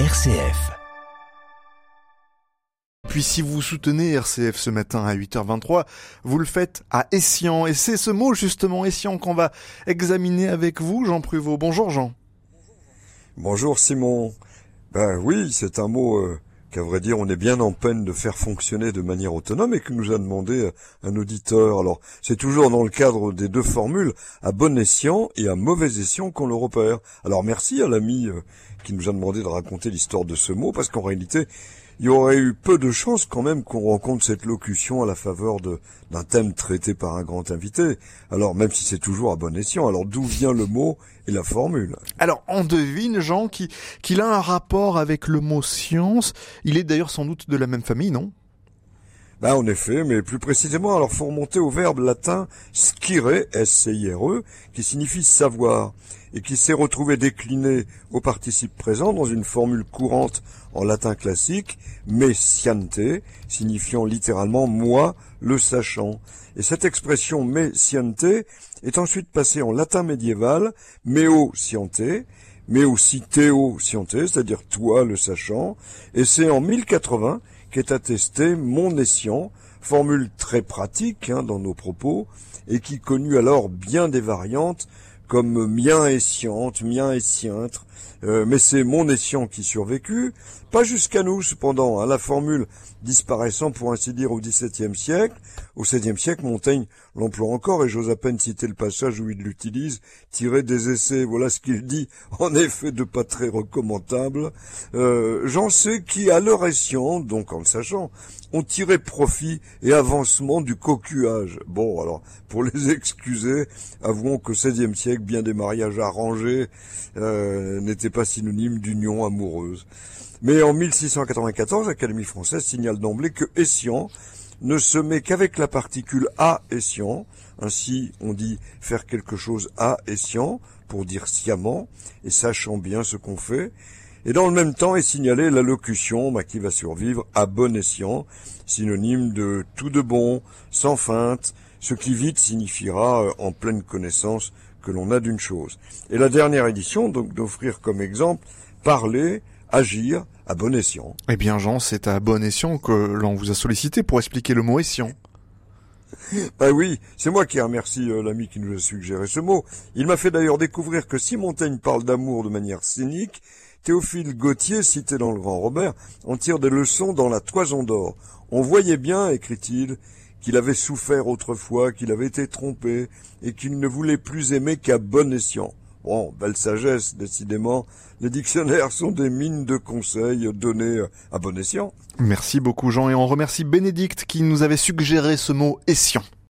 RCF. Puis si vous soutenez RCF ce matin à 8h23, vous le faites à Essian. Et c'est ce mot justement Essian qu'on va examiner avec vous, Jean Pruvot. Bonjour Jean. Bonjour Simon. Ben oui, c'est un mot euh, qu'à vrai dire on est bien en peine de faire fonctionner de manière autonome et que nous a demandé euh, un auditeur. Alors c'est toujours dans le cadre des deux formules, à bon escient et à mauvais escient qu'on le repère. Alors merci à l'ami euh, qui nous a demandé de raconter l'histoire de ce mot parce qu'en réalité il y aurait eu peu de chances quand même qu'on rencontre cette locution à la faveur d'un thème traité par un grand invité. Alors même si c'est toujours à bon escient, alors d'où vient le mot et la formule? Alors on devine, Jean, qu'il a un rapport avec le mot science. Il est d'ailleurs sans doute de la même famille, non? Ben, en effet, mais plus précisément, alors faut remonter au verbe latin scire, S-C-I-R-E, qui signifie savoir, et qui s'est retrouvé décliné au participe présent dans une formule courante en latin classique, me sciente, signifiant littéralement moi le sachant. Et cette expression me sciente est ensuite passée en latin médiéval, meo sciente, mais aussi théo sciente, c'est-à-dire toi le sachant, et c'est en 1080 qu'est attesté mon escient, formule très pratique hein, dans nos propos, et qui connut alors bien des variantes, comme mien et mien et euh, mais c'est mon escient qui survécut, pas jusqu'à nous cependant, à hein, la formule disparaissant pour ainsi dire au XVIIe siècle. Au XVIe siècle, Montaigne l'emploie encore et j'ose à peine citer le passage où il l'utilise, tiré des essais, voilà ce qu'il dit, en effet de pas très recommandable. Euh, J'en sais qui, à leur escient, donc en le sachant, ont tiré profit et avancement du cocuage. Bon, alors, pour les excuser, avouons qu'au XVIe siècle, bien des mariages arrangés euh, n'étaient pas synonymes d'union amoureuse. Mais en 1694, l'Académie française signale d'emblée que escient ne se met qu'avec la particule à escient. Ainsi, on dit faire quelque chose à escient pour dire sciemment et sachant bien ce qu'on fait. Et dans le même temps est signalée la locution bah, qui va survivre à bon escient, synonyme de tout de bon, sans feinte, ce qui vite signifiera euh, en pleine connaissance que l'on a d'une chose. Et la dernière édition, donc d'offrir comme exemple, parler, agir, à bon escient. Eh bien Jean, c'est à bon escient que l'on vous a sollicité pour expliquer le mot escient. Ben oui, c'est moi qui remercie euh, l'ami qui nous a suggéré ce mot. Il m'a fait d'ailleurs découvrir que si Montaigne parle d'amour de manière cynique, Théophile Gautier, cité dans le Grand Robert, en tire des leçons dans la Toison d'Or. On voyait bien, écrit-il, qu'il avait souffert autrefois, qu'il avait été trompé, et qu'il ne voulait plus aimer qu'à bon escient. Bon, belle sagesse, décidément. Les dictionnaires sont des mines de conseils donnés à bon escient. Merci beaucoup Jean et on remercie Bénédicte qui nous avait suggéré ce mot escient.